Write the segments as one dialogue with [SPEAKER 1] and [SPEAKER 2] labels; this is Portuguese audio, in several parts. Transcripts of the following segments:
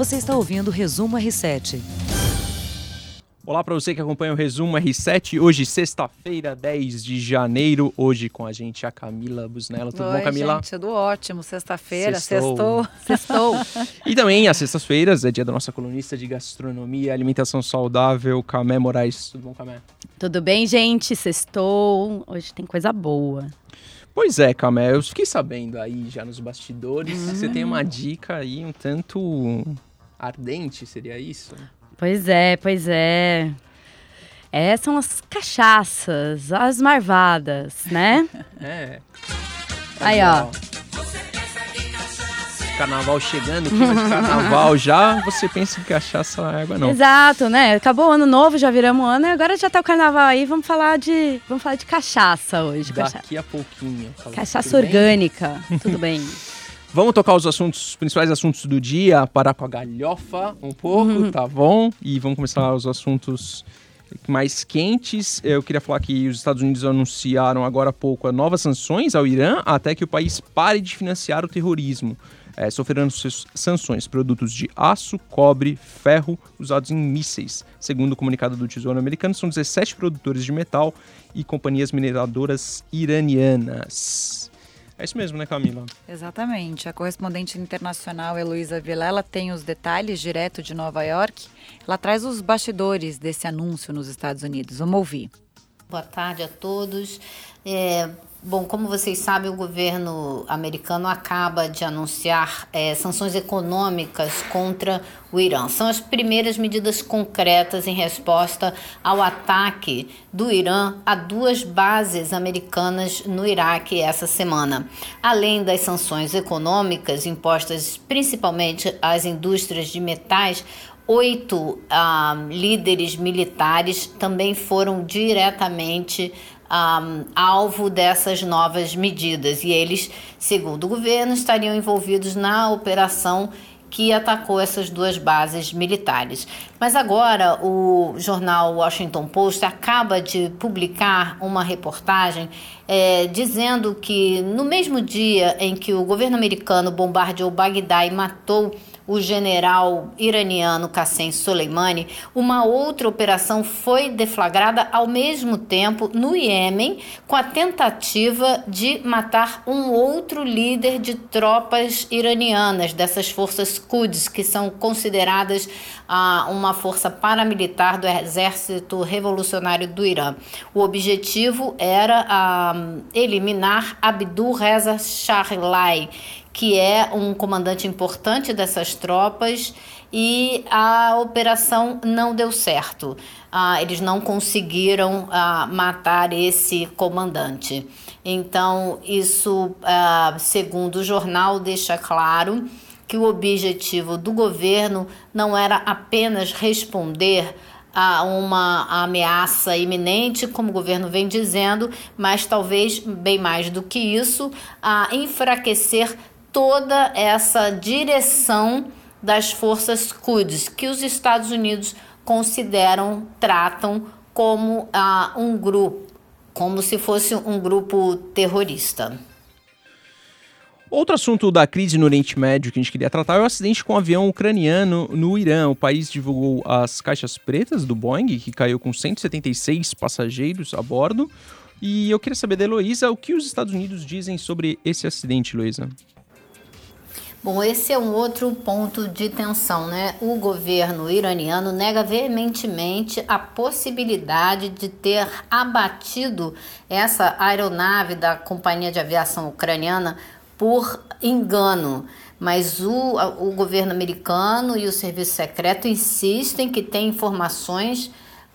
[SPEAKER 1] Você está ouvindo o Resumo R7.
[SPEAKER 2] Olá para você que acompanha o Resumo R7. Hoje, sexta-feira, 10 de janeiro. Hoje com a gente a Camila Busnello. Tudo
[SPEAKER 3] Oi,
[SPEAKER 2] bom, Camila?
[SPEAKER 3] gente, tudo ótimo. Sexta-feira,
[SPEAKER 2] Sextou.
[SPEAKER 3] sextou.
[SPEAKER 2] E também, às sextas-feiras, é dia da nossa colunista de gastronomia e alimentação saudável, Camé Moraes. Tudo bom, Camé?
[SPEAKER 4] Tudo bem, gente? Sextou. Hoje tem coisa boa.
[SPEAKER 2] Pois é, Camé, eu fiquei sabendo aí já nos bastidores que você tem uma dica aí um tanto ardente, seria isso?
[SPEAKER 4] Pois é, pois é. É, são as cachaças, as marvadas, né?
[SPEAKER 2] É.
[SPEAKER 4] Aí, ó.
[SPEAKER 2] Carnaval chegando, clima de carnaval já, você pensa em cachaça água, não.
[SPEAKER 4] Exato, né? Acabou o ano novo, já viramos o ano e agora já tá o carnaval aí. Vamos falar de, vamos falar de cachaça hoje.
[SPEAKER 2] Daqui a pouquinho.
[SPEAKER 4] Cachaça
[SPEAKER 2] Tudo bem?
[SPEAKER 4] orgânica. Tudo bem.
[SPEAKER 2] Vamos tocar os assuntos, os principais assuntos do dia, parar com a galhofa um pouco, tá bom? E vamos começar os assuntos mais quentes. Eu queria falar que os Estados Unidos anunciaram agora há pouco novas sanções ao Irã até que o país pare de financiar o terrorismo. É, sofrendo sanções produtos de aço, cobre, ferro usados em mísseis. Segundo o comunicado do Tesouro Americano, são 17 produtores de metal e companhias mineradoras iranianas. É isso mesmo, né, Camila?
[SPEAKER 3] Exatamente. A correspondente internacional Heloísa Vilela tem os detalhes direto de Nova York. Ela traz os bastidores desse anúncio nos Estados Unidos. Vamos ouvir.
[SPEAKER 5] Boa tarde a todos. É, bom, como vocês sabem, o governo americano acaba de anunciar é, sanções econômicas contra o Irã. São as primeiras medidas concretas em resposta ao ataque do Irã a duas bases americanas no Iraque essa semana. Além das sanções econômicas impostas principalmente às indústrias de metais, oito ah, líderes militares também foram diretamente ah, alvo dessas novas medidas e eles, segundo o governo, estariam envolvidos na operação que atacou essas duas bases militares. Mas agora o jornal Washington Post acaba de publicar uma reportagem eh, dizendo que no mesmo dia em que o governo americano bombardeou Bagdá e matou o general iraniano Qassem Soleimani, uma outra operação foi deflagrada ao mesmo tempo no Iêmen, com a tentativa de matar um outro líder de tropas iranianas, dessas forças Quds, que são consideradas ah, uma força paramilitar do Exército Revolucionário do Irã. O objetivo era ah, eliminar Abdul Reza Shahlai, que é um comandante importante dessas tropas, e a operação não deu certo. Ah, eles não conseguiram ah, matar esse comandante. Então, isso, ah, segundo o jornal, deixa claro que o objetivo do governo não era apenas responder a uma ameaça iminente, como o governo vem dizendo, mas talvez bem mais do que isso, a enfraquecer toda essa direção das forças Quds, que os Estados Unidos consideram, tratam como ah, um grupo, como se fosse um grupo terrorista.
[SPEAKER 2] Outro assunto da crise no Oriente Médio que a gente queria tratar é o acidente com um avião ucraniano no Irã. O país divulgou as caixas pretas do Boeing, que caiu com 176 passageiros a bordo. E eu queria saber da Heloísa o que os Estados Unidos dizem sobre esse acidente, Heloísa.
[SPEAKER 5] Bom, esse é um outro ponto de tensão, né? O governo iraniano nega veementemente a possibilidade de ter abatido essa aeronave da companhia de aviação ucraniana por engano. Mas o, o governo americano e o serviço secreto insistem que tem informações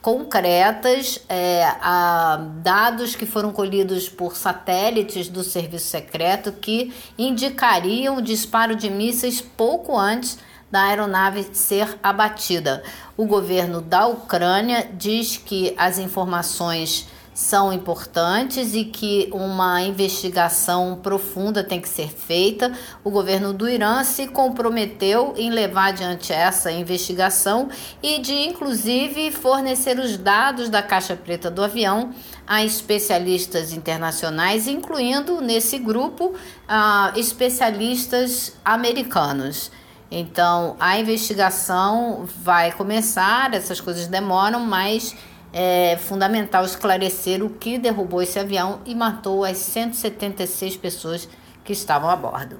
[SPEAKER 5] concretas, é, a, dados que foram colhidos por satélites do serviço secreto que indicariam o disparo de mísseis pouco antes da aeronave ser abatida. O governo da Ucrânia diz que as informações são importantes e que uma investigação profunda tem que ser feita. O governo do Irã se comprometeu em levar adiante essa investigação e de, inclusive, fornecer os dados da caixa preta do avião a especialistas internacionais, incluindo nesse grupo uh, especialistas americanos. Então, a investigação vai começar, essas coisas demoram, mas é fundamental esclarecer o que derrubou esse avião e matou as 176 pessoas que estavam a bordo.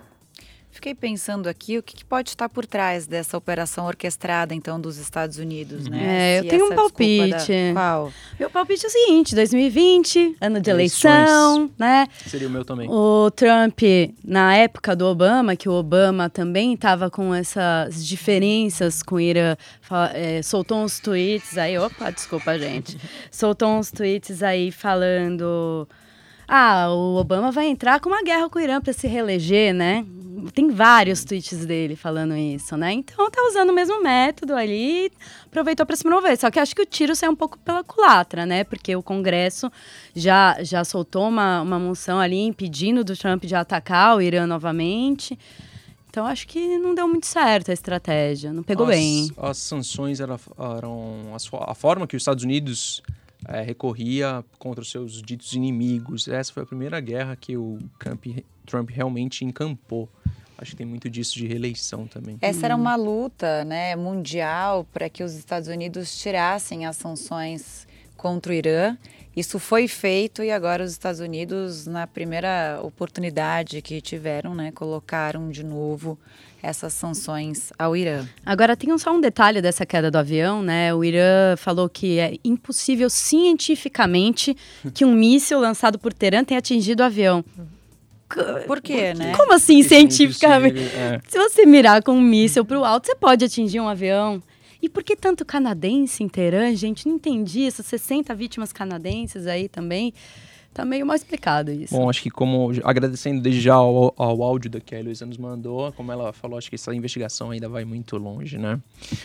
[SPEAKER 3] Fiquei pensando aqui o que, que, pode estar por trás dessa operação orquestrada, então, dos Estados Unidos, né?
[SPEAKER 4] É, eu tenho um palpite.
[SPEAKER 3] Da... Qual?
[SPEAKER 4] Meu palpite é o seguinte: 2020, ano de eleição, Eleições. né?
[SPEAKER 2] Seria o meu também.
[SPEAKER 4] O Trump, na época do Obama, que o Obama também estava com essas diferenças com o Irã, é, soltou uns tweets aí. Opa, desculpa, gente. soltou uns tweets aí falando. Ah, o Obama vai entrar com uma guerra com o Irã para se reeleger, né? Tem vários tweets dele falando isso, né? Então tá usando o mesmo método ali, aproveitou para se promover. Só que acho que o tiro saiu um pouco pela culatra, né? Porque o Congresso já, já soltou uma, uma moção ali impedindo do Trump de atacar o Irã novamente. Então acho que não deu muito certo a estratégia, não pegou
[SPEAKER 2] as,
[SPEAKER 4] bem.
[SPEAKER 2] As sanções eram, eram a forma que os Estados Unidos é, recorria contra os seus ditos inimigos. Essa foi a primeira guerra que o Trump, Trump realmente encampou. Acho que tem muito disso de reeleição também.
[SPEAKER 3] Essa era uma luta né, mundial para que os Estados Unidos tirassem as sanções contra o Irã. Isso foi feito e agora os Estados Unidos, na primeira oportunidade que tiveram, né, colocaram de novo essas sanções ao Irã.
[SPEAKER 4] Agora tem só um detalhe dessa queda do avião, né? O Irã falou que é impossível cientificamente que um míssil lançado por Teherã tenha atingido o avião.
[SPEAKER 3] Por quê, né?
[SPEAKER 4] Como assim, Isso cientificamente? É. Se você mirar com um míssil para o alto, você pode atingir um avião. E por que tanto canadense em Teherã, gente? Não entendi. Essas 60 vítimas canadenses aí também. Tá meio mal explicado isso.
[SPEAKER 2] Bom, acho que como agradecendo desde já ao, ao áudio que a Heloísa nos mandou, como ela falou, acho que essa investigação ainda vai muito longe, né?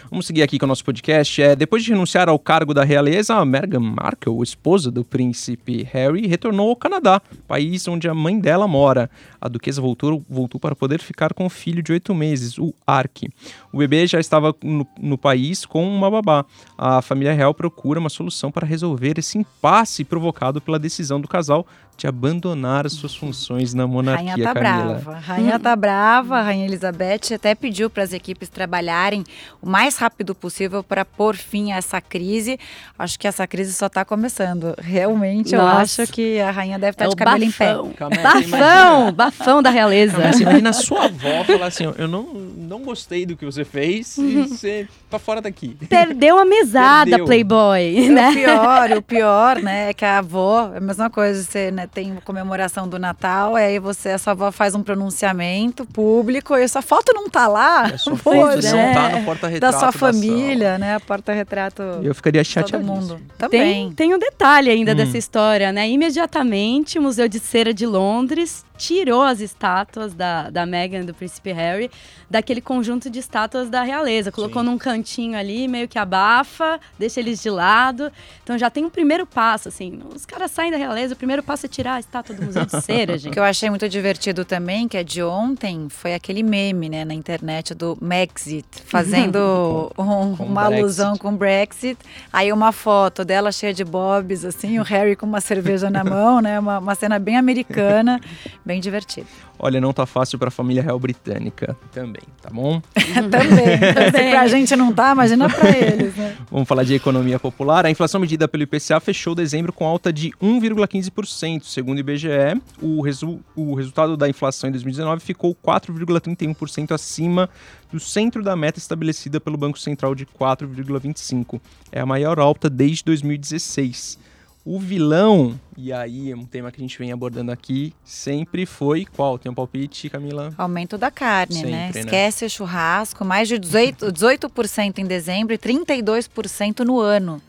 [SPEAKER 2] Vamos seguir aqui com o nosso podcast. É, depois de renunciar ao cargo da realeza, a Meghan Markle, esposa do príncipe Harry, retornou ao Canadá, país onde a mãe dela mora. A duquesa voltou, voltou para poder ficar com o filho de oito meses, o Ark. O bebê já estava no, no país com uma babá. A família real procura uma solução para resolver esse impasse provocado pela decisão do casal casal de abandonar as suas funções na monarquia,
[SPEAKER 3] Rainha tá
[SPEAKER 2] Camila.
[SPEAKER 3] brava. Rainha tá brava. A Rainha Elizabeth até pediu para as equipes trabalharem o mais rápido possível para pôr fim a essa crise. Acho que essa crise só está começando. Realmente, Nossa. eu acho que a rainha deve estar tá é de cabelo bafão. em pé.
[SPEAKER 4] Calma, bafão! Bafão da realeza.
[SPEAKER 2] Calma, imagina sua avó falar assim, eu não, não gostei do que você fez e uhum. você tá fora daqui.
[SPEAKER 4] Perdeu a mesada, Perdeu. Playboy. Né?
[SPEAKER 3] O pior, o pior, né, é que a avó, é a mesma coisa, você né, tem comemoração do Natal, aí você, a sua avó faz um pronunciamento público e sua foto não tá lá.
[SPEAKER 2] A sua foto
[SPEAKER 3] é,
[SPEAKER 2] não tá no porta-retrato.
[SPEAKER 3] Da sua família, né? Porta-retrato.
[SPEAKER 2] Eu ficaria chateado.
[SPEAKER 3] Todo mundo.
[SPEAKER 4] Também. Tem, tem um detalhe ainda hum. dessa história, né? Imediatamente, o Museu de Cera de Londres tirou as estátuas da, da Meghan do príncipe Harry daquele conjunto de estátuas da realeza. Colocou Sim. num cantinho ali, meio que abafa, deixa eles de lado. Então já tem um primeiro passo, assim. Os caras saem da realeza, o primeiro passo é tirar a estátua do Museu de Cera, gente.
[SPEAKER 3] O que eu achei muito divertido também, que é de ontem, foi aquele meme, né, na internet do Megxit, fazendo um, com uma Brexit. alusão com o Brexit. Aí uma foto dela cheia de bobs, assim, o Harry com uma cerveja na mão, né, uma, uma cena bem americana, bem divertido.
[SPEAKER 2] Olha, não tá fácil para a família real britânica também, tá bom?
[SPEAKER 3] também. também. pra gente não tá, imagina para eles, né?
[SPEAKER 2] Vamos falar de economia popular. A inflação medida pelo IPCA fechou dezembro com alta de 1,15%. Segundo o IBGE, o, resu o resultado da inflação em 2019 ficou 4,31% acima do centro da meta estabelecida pelo Banco Central de 4,25%. É a maior alta desde 2016. O vilão, e aí é um tema que a gente vem abordando aqui, sempre foi qual? Tem um palpite, Camila?
[SPEAKER 3] Aumento da carne, né? sempre, né? Esquece o churrasco, mais de 18%, 18 em dezembro e 32% no ano.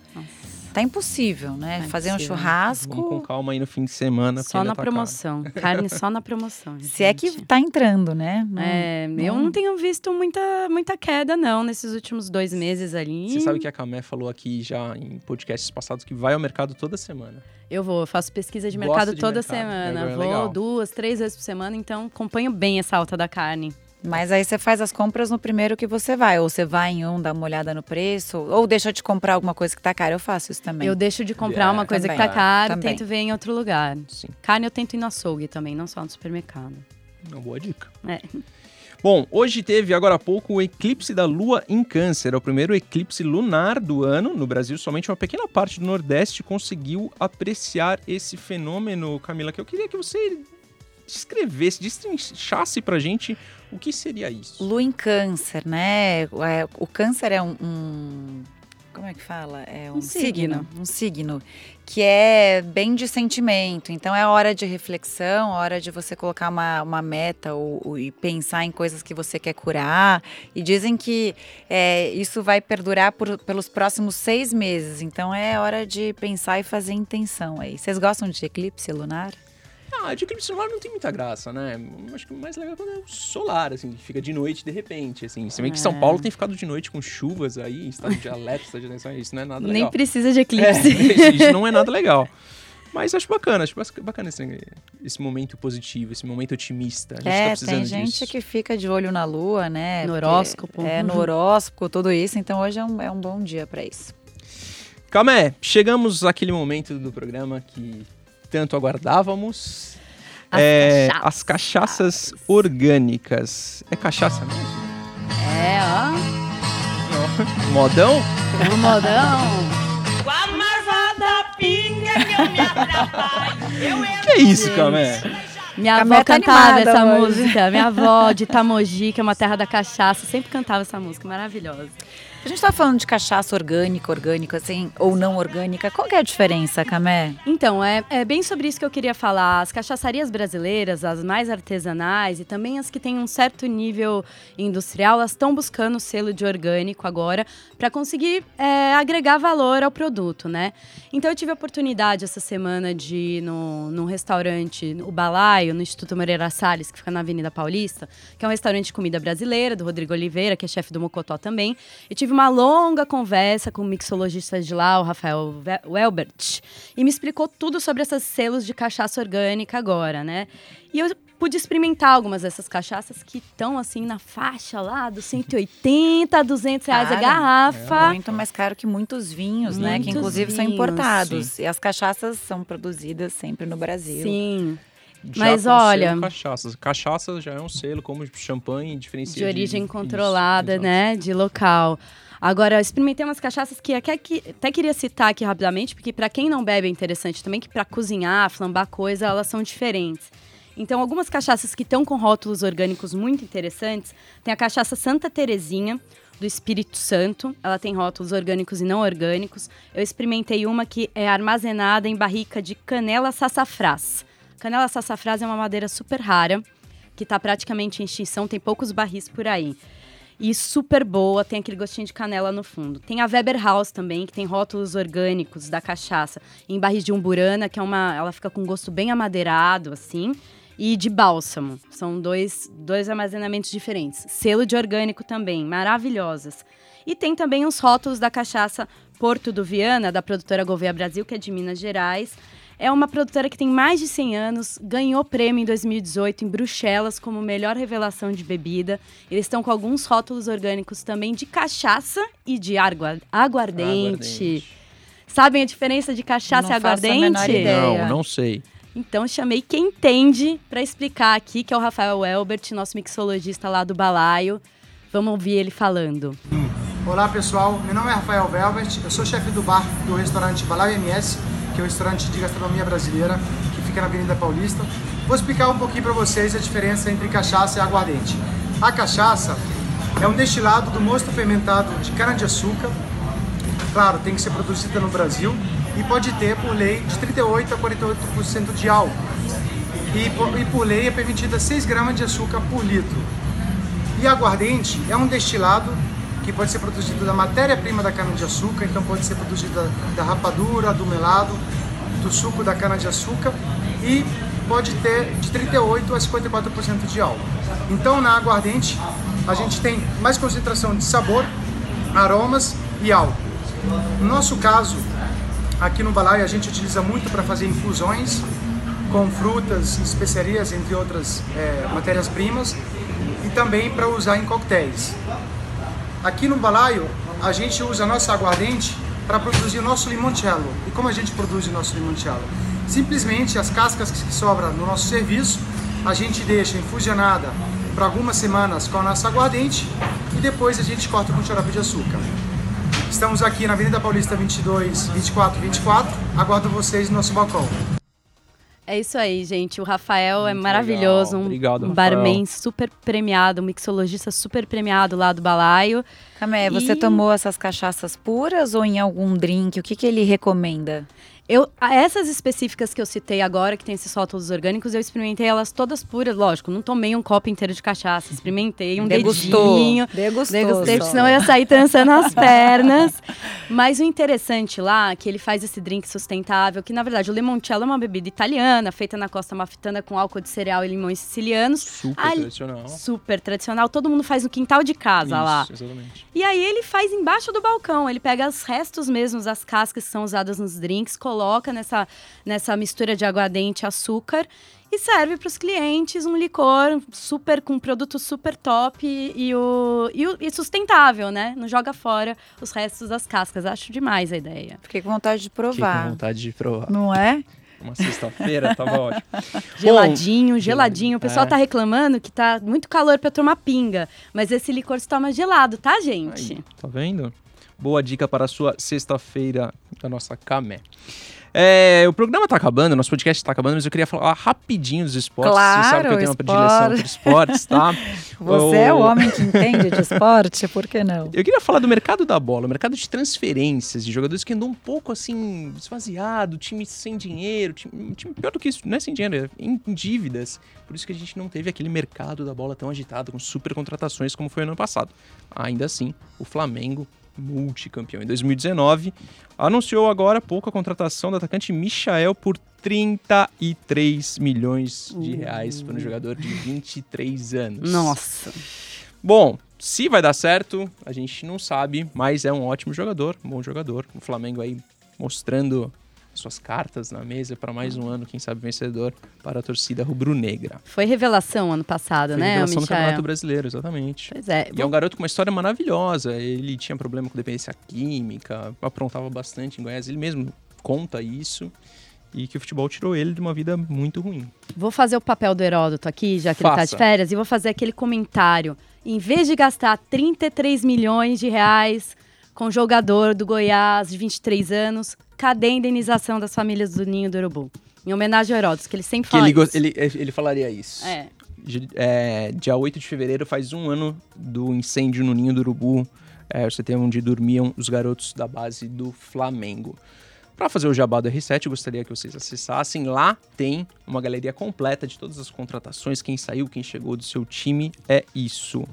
[SPEAKER 3] Tá impossível, né? É Fazer impossível. um churrasco.
[SPEAKER 2] Vamos com calma aí no fim de semana.
[SPEAKER 4] Só na
[SPEAKER 2] tá
[SPEAKER 4] promoção.
[SPEAKER 2] Caro.
[SPEAKER 4] Carne só na promoção. Gente.
[SPEAKER 3] Se é que tá entrando, né?
[SPEAKER 4] Não, é, não... eu não tenho visto muita, muita queda, não, nesses últimos dois meses ali.
[SPEAKER 2] Você sabe que a Camé falou aqui já em podcasts passados que vai ao mercado toda semana.
[SPEAKER 4] Eu vou, eu faço pesquisa de mercado de toda mercado. semana. É, é vou legal. duas, três vezes por semana, então acompanho bem essa alta da carne.
[SPEAKER 3] Mas aí você faz as compras no primeiro que você vai. Ou você vai em um, dá uma olhada no preço. Ou deixa de comprar alguma coisa que tá cara. Eu faço isso também.
[SPEAKER 4] Eu deixo de comprar é, uma coisa também. que tá cara e tento ver em outro lugar. Sim. Carne eu tento ir no açougue também, não só no supermercado.
[SPEAKER 2] Uma boa dica.
[SPEAKER 4] É.
[SPEAKER 2] Bom, hoje teve agora há pouco o eclipse da Lua em Câncer, é o primeiro eclipse lunar do ano. No Brasil, somente uma pequena parte do Nordeste conseguiu apreciar esse fenômeno, Camila, que eu queria que você descrevesse, destrinchasse pra gente o que seria isso.
[SPEAKER 3] Lua em Câncer, né? É, o Câncer é um, um como é que fala? É um, um signo. signo. Um signo que é bem de sentimento. Então é hora de reflexão, hora de você colocar uma, uma meta ou, ou, e pensar em coisas que você quer curar. E dizem que é, isso vai perdurar por, pelos próximos seis meses. Então é hora de pensar e fazer intenção aí. Vocês gostam de eclipse lunar?
[SPEAKER 2] Ah, de eclipse solar não tem muita graça, né? Acho que o mais legal é quando é o solar, assim, que fica de noite de repente, assim. Se bem é. que São Paulo tem ficado de noite com chuvas aí, estado de alerta, estado de atenção, isso não é nada legal.
[SPEAKER 4] Nem precisa de eclipse.
[SPEAKER 2] É, isso não é nada legal. Mas acho bacana, acho bacana esse, esse momento positivo, esse momento otimista. A gente
[SPEAKER 3] é,
[SPEAKER 2] tá precisando
[SPEAKER 3] tem gente
[SPEAKER 2] disso.
[SPEAKER 3] que fica de olho na lua, né?
[SPEAKER 4] No horóscopo.
[SPEAKER 3] É, no horóscopo, tudo isso. Então hoje é um, é um bom dia para isso.
[SPEAKER 2] Calma, é, chegamos àquele momento do programa que tanto aguardávamos.
[SPEAKER 4] As,
[SPEAKER 2] é,
[SPEAKER 4] cachaças.
[SPEAKER 2] as cachaças orgânicas. É cachaça mesmo?
[SPEAKER 4] É, ó.
[SPEAKER 2] Modão?
[SPEAKER 4] O modão.
[SPEAKER 6] Com a marvada pinga que eu me atrapalho. Eu entro
[SPEAKER 2] Que isso, Camé?
[SPEAKER 4] Minha
[SPEAKER 3] Camé
[SPEAKER 4] avó
[SPEAKER 3] tá
[SPEAKER 4] cantava
[SPEAKER 3] animada
[SPEAKER 4] essa
[SPEAKER 3] hoje.
[SPEAKER 4] música. Minha avó de Itamogi, que é uma terra da cachaça, sempre cantava essa música maravilhosa.
[SPEAKER 3] A gente tá falando de cachaça orgânica, orgânica, assim, ou não orgânica. Qual que é a diferença, Camé?
[SPEAKER 4] Então, é, é bem sobre isso que eu queria falar. As cachaçarias brasileiras, as mais artesanais e também as que têm um certo nível industrial, elas estão buscando o selo de orgânico agora para conseguir é, agregar valor ao produto, né? Então, eu tive a oportunidade essa semana de ir no, num restaurante, o Balaio, no Instituto Moreira Salles, que fica na Avenida Paulista, que é um restaurante de comida brasileira, do Rodrigo Oliveira, que é chefe do Mocotó também. E tive uma longa conversa com o mixologista de lá, o Rafael Welbert, e me explicou tudo sobre esses selos de cachaça orgânica agora, né? E eu pude experimentar algumas dessas cachaças que estão assim na faixa lá dos 180 a 200 reais a
[SPEAKER 3] Cara,
[SPEAKER 4] garrafa.
[SPEAKER 3] Muito mais caro que muitos vinhos, né? Que
[SPEAKER 4] Muitos
[SPEAKER 3] inclusive são
[SPEAKER 4] vinhos,
[SPEAKER 3] importados. E as cachaças são produzidas sempre no Brasil.
[SPEAKER 4] Sim, Mas olha-
[SPEAKER 2] Cachaças. Cachaça já é um selo, como champanhe, diferencia
[SPEAKER 4] de origem
[SPEAKER 2] isso,
[SPEAKER 4] controlada,
[SPEAKER 2] exato.
[SPEAKER 4] né? De local. Agora, eu experimentei umas cachaças que até, que até queria citar aqui rapidamente, porque para quem não bebe é interessante também, que para cozinhar, flambar coisa, elas são diferentes. Então, algumas cachaças que estão com rótulos orgânicos muito interessantes, tem a cachaça Santa Terezinha, do Espírito Santo. Ela tem rótulos orgânicos e não orgânicos. Eu experimentei uma que é armazenada em barrica de canela sassafrás. Canela sassafrás é uma madeira super rara, que está praticamente em extinção, tem poucos barris por aí. E super boa, tem aquele gostinho de canela no fundo. Tem a Weber House também, que tem rótulos orgânicos da cachaça, em barris de umburana, que é uma, ela fica com um gosto bem amadeirado, assim, e de bálsamo. São dois, dois armazenamentos diferentes. Selo de orgânico também, maravilhosas. E tem também os rótulos da cachaça Porto do Viana, da produtora Gouveia Brasil, que é de Minas Gerais. É uma produtora que tem mais de 100 anos, ganhou prêmio em 2018 em Bruxelas como melhor revelação de bebida. Eles estão com alguns rótulos orgânicos também de cachaça e de agua- aguardente. Sabem a diferença de cachaça
[SPEAKER 3] Não
[SPEAKER 4] e
[SPEAKER 3] faço a
[SPEAKER 4] aguardente?
[SPEAKER 3] menor ideia.
[SPEAKER 2] Não, não sei.
[SPEAKER 4] Então chamei quem entende para explicar aqui, que é o Rafael Elbert, nosso mixologista lá do Balaio. Vamos ouvir ele falando.
[SPEAKER 7] Olá pessoal, meu nome é Rafael Velvet, eu sou chefe do bar do restaurante Balaio MS, que é um restaurante de gastronomia brasileira que fica na Avenida Paulista. Vou explicar um pouquinho para vocês a diferença entre cachaça e aguardente. A cachaça é um destilado do mosto fermentado de cana-de-açúcar, claro, tem que ser produzida no Brasil e pode ter por lei de 38 a 48% de álcool. E por, e por lei é permitida 6 gramas de açúcar por litro. E aguardente é um destilado que pode ser produzido da matéria-prima da cana-de-açúcar, então pode ser produzido da, rapadura, do melado, do suco da cana-de-açúcar e pode ter de 38 a 54% de álcool. Então na aguardente a gente tem mais concentração de sabor, aromas e álcool. No nosso caso, aqui no Balai a gente utiliza muito para fazer infusões com frutas, especiarias, entre outras eh, matérias-primas, e também para usar em coquetéis. Aqui no Balaio, a gente usa a nossa aguardente para produzir o nosso limoncello. E como a gente produz o nosso limoncello? Simplesmente as cascas que sobram no nosso serviço, a gente deixa infusionada para algumas semanas com a nossa aguardente e depois a gente corta com xarope de açúcar. Estamos aqui na Avenida Paulista 22, 24, 24. Aguardo vocês no nosso balcão.
[SPEAKER 4] É isso aí, gente. O Rafael é
[SPEAKER 2] Muito
[SPEAKER 4] maravilhoso.
[SPEAKER 2] legal.
[SPEAKER 4] Um,
[SPEAKER 2] Obrigado,
[SPEAKER 4] um
[SPEAKER 2] Rafael.
[SPEAKER 4] barman super premiado, um mixologista super premiado lá do balaio.
[SPEAKER 3] Camé, você
[SPEAKER 4] E-
[SPEAKER 3] tomou essas cachaças puras ou em algum drink? O que, que ele recomenda?
[SPEAKER 4] Eu, a- essas específicas que eu citei agora, que tem esses rótulos orgânicos, eu experimentei elas todas puras. Lógico, não tomei um copo inteiro de cachaça. Experimentei um
[SPEAKER 3] Degustou.
[SPEAKER 4] dedinho.
[SPEAKER 3] Degustou.
[SPEAKER 4] Degustei,
[SPEAKER 3] só.
[SPEAKER 4] senão eu ia sair trançando as pernas. Mas o interessante lá é que ele faz esse drink sustentável, que na verdade o limoncello é uma bebida italiana, feita na costa amalfitana com álcool de cereal e limões sicilianos.
[SPEAKER 2] Super
[SPEAKER 4] Ali-
[SPEAKER 2] tradicional.
[SPEAKER 4] Super tradicional, todo mundo faz no quintal de casa lá.
[SPEAKER 2] Isso, exatamente.
[SPEAKER 4] E aí ele faz embaixo do balcão, ele pega os restos mesmos, as cascas que são usadas nos drinks, coloca nessa, nessa mistura de aguardente e açúcar e serve para os clientes um licor super com um produto super top e, e o, e, o- e sustentável, né? Não joga fora os restos das cascas. Acho demais a ideia.
[SPEAKER 3] Fiquei com vontade de
[SPEAKER 2] Fiquei com
[SPEAKER 3] provar.
[SPEAKER 2] vontade de provar.
[SPEAKER 3] Não é?
[SPEAKER 2] Uma sexta-feira, tava ótimo.
[SPEAKER 4] Geladinho,
[SPEAKER 2] Bom,
[SPEAKER 4] geladinho. O pessoal
[SPEAKER 2] é.
[SPEAKER 4] tá reclamando que tá muito calor para tomar pinga, mas esse licor se toma gelado, tá, gente?
[SPEAKER 2] Aí, tá vendo? Boa dica para a sua sexta-feira da nossa Camé. É, o programa tá acabando, nosso podcast tá acabando, mas eu queria falar rapidinho dos esportes. Você sabe que eu
[SPEAKER 3] Claro,
[SPEAKER 2] tenho uma predileção por esportes, tá?
[SPEAKER 3] Você é o homem que entende de esporte, por que não?
[SPEAKER 2] Eu queria falar do mercado da bola, o mercado de transferências, de jogadores que andam um pouco assim, esvaziado, time sem dinheiro, time, time pior do que isso, não é sem dinheiro, é em dívidas. Por isso que a gente não teve aquele mercado da bola tão agitado, com super contratações como foi ano passado. Ainda assim, o Flamengo, multicampeão em 2019, anunciou agora há pouco a contratação do atacante Michael por 33 milhões de reais para um jogador de 23 anos.
[SPEAKER 4] Nossa.
[SPEAKER 2] Bom, se vai dar certo, a gente não sabe, mas é um ótimo jogador, um bom jogador. O Flamengo aí mostrando suas cartas na mesa para mais um ano, quem sabe vencedor para a torcida rubro-negra.
[SPEAKER 4] Foi revelação ano passado,
[SPEAKER 2] Foi
[SPEAKER 4] né,
[SPEAKER 2] revelação do? Campeonato Brasileiro, exatamente.
[SPEAKER 4] Pois é.
[SPEAKER 2] E é um garoto com uma história maravilhosa. Ele tinha problema com dependência química, aprontava bastante em Goiás. Ele mesmo conta isso. E que o futebol tirou ele de uma vida muito ruim.
[SPEAKER 4] Vou fazer o papel do Heródoto aqui, já que ele tá
[SPEAKER 2] Faça.
[SPEAKER 4] de férias, e vou fazer aquele comentário. Em vez de gastar 33 milhões de reais com jogador do Goiás de 23 anos, cadê a indenização das famílias do Ninho do Urubu? Em homenagem ao Heródoto, que ele sempre
[SPEAKER 2] Que
[SPEAKER 4] fala
[SPEAKER 2] ele,
[SPEAKER 4] isso.
[SPEAKER 2] ele, ele falaria isso.
[SPEAKER 4] É.
[SPEAKER 2] É, dia 8 de fevereiro faz um ano do incêndio no Ninho do Urubu. É, você tem onde dormiam os garotos da base do Flamengo. Para fazer o jabá do R7, eu gostaria que vocês acessassem. Lá tem uma galeria completa de todas as contratações, quem saiu, quem chegou do seu time. É isso.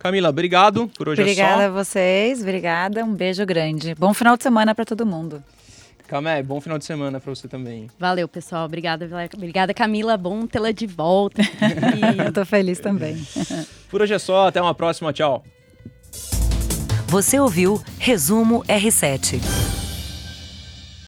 [SPEAKER 2] Camila, obrigado. Por hoje
[SPEAKER 3] Obrigada
[SPEAKER 2] é
[SPEAKER 3] a vocês, obrigada. Um beijo grande. Bom final de semana para todo mundo.
[SPEAKER 2] só. Camé, bom final de semana para você também.
[SPEAKER 4] Valeu, pessoal. Obrigada, obrigada Camila. Bom tê-la de volta.
[SPEAKER 3] Eu tô feliz também.
[SPEAKER 2] Por hoje é só. Até uma próxima. Tchau.
[SPEAKER 1] Você ouviu Resumo R7.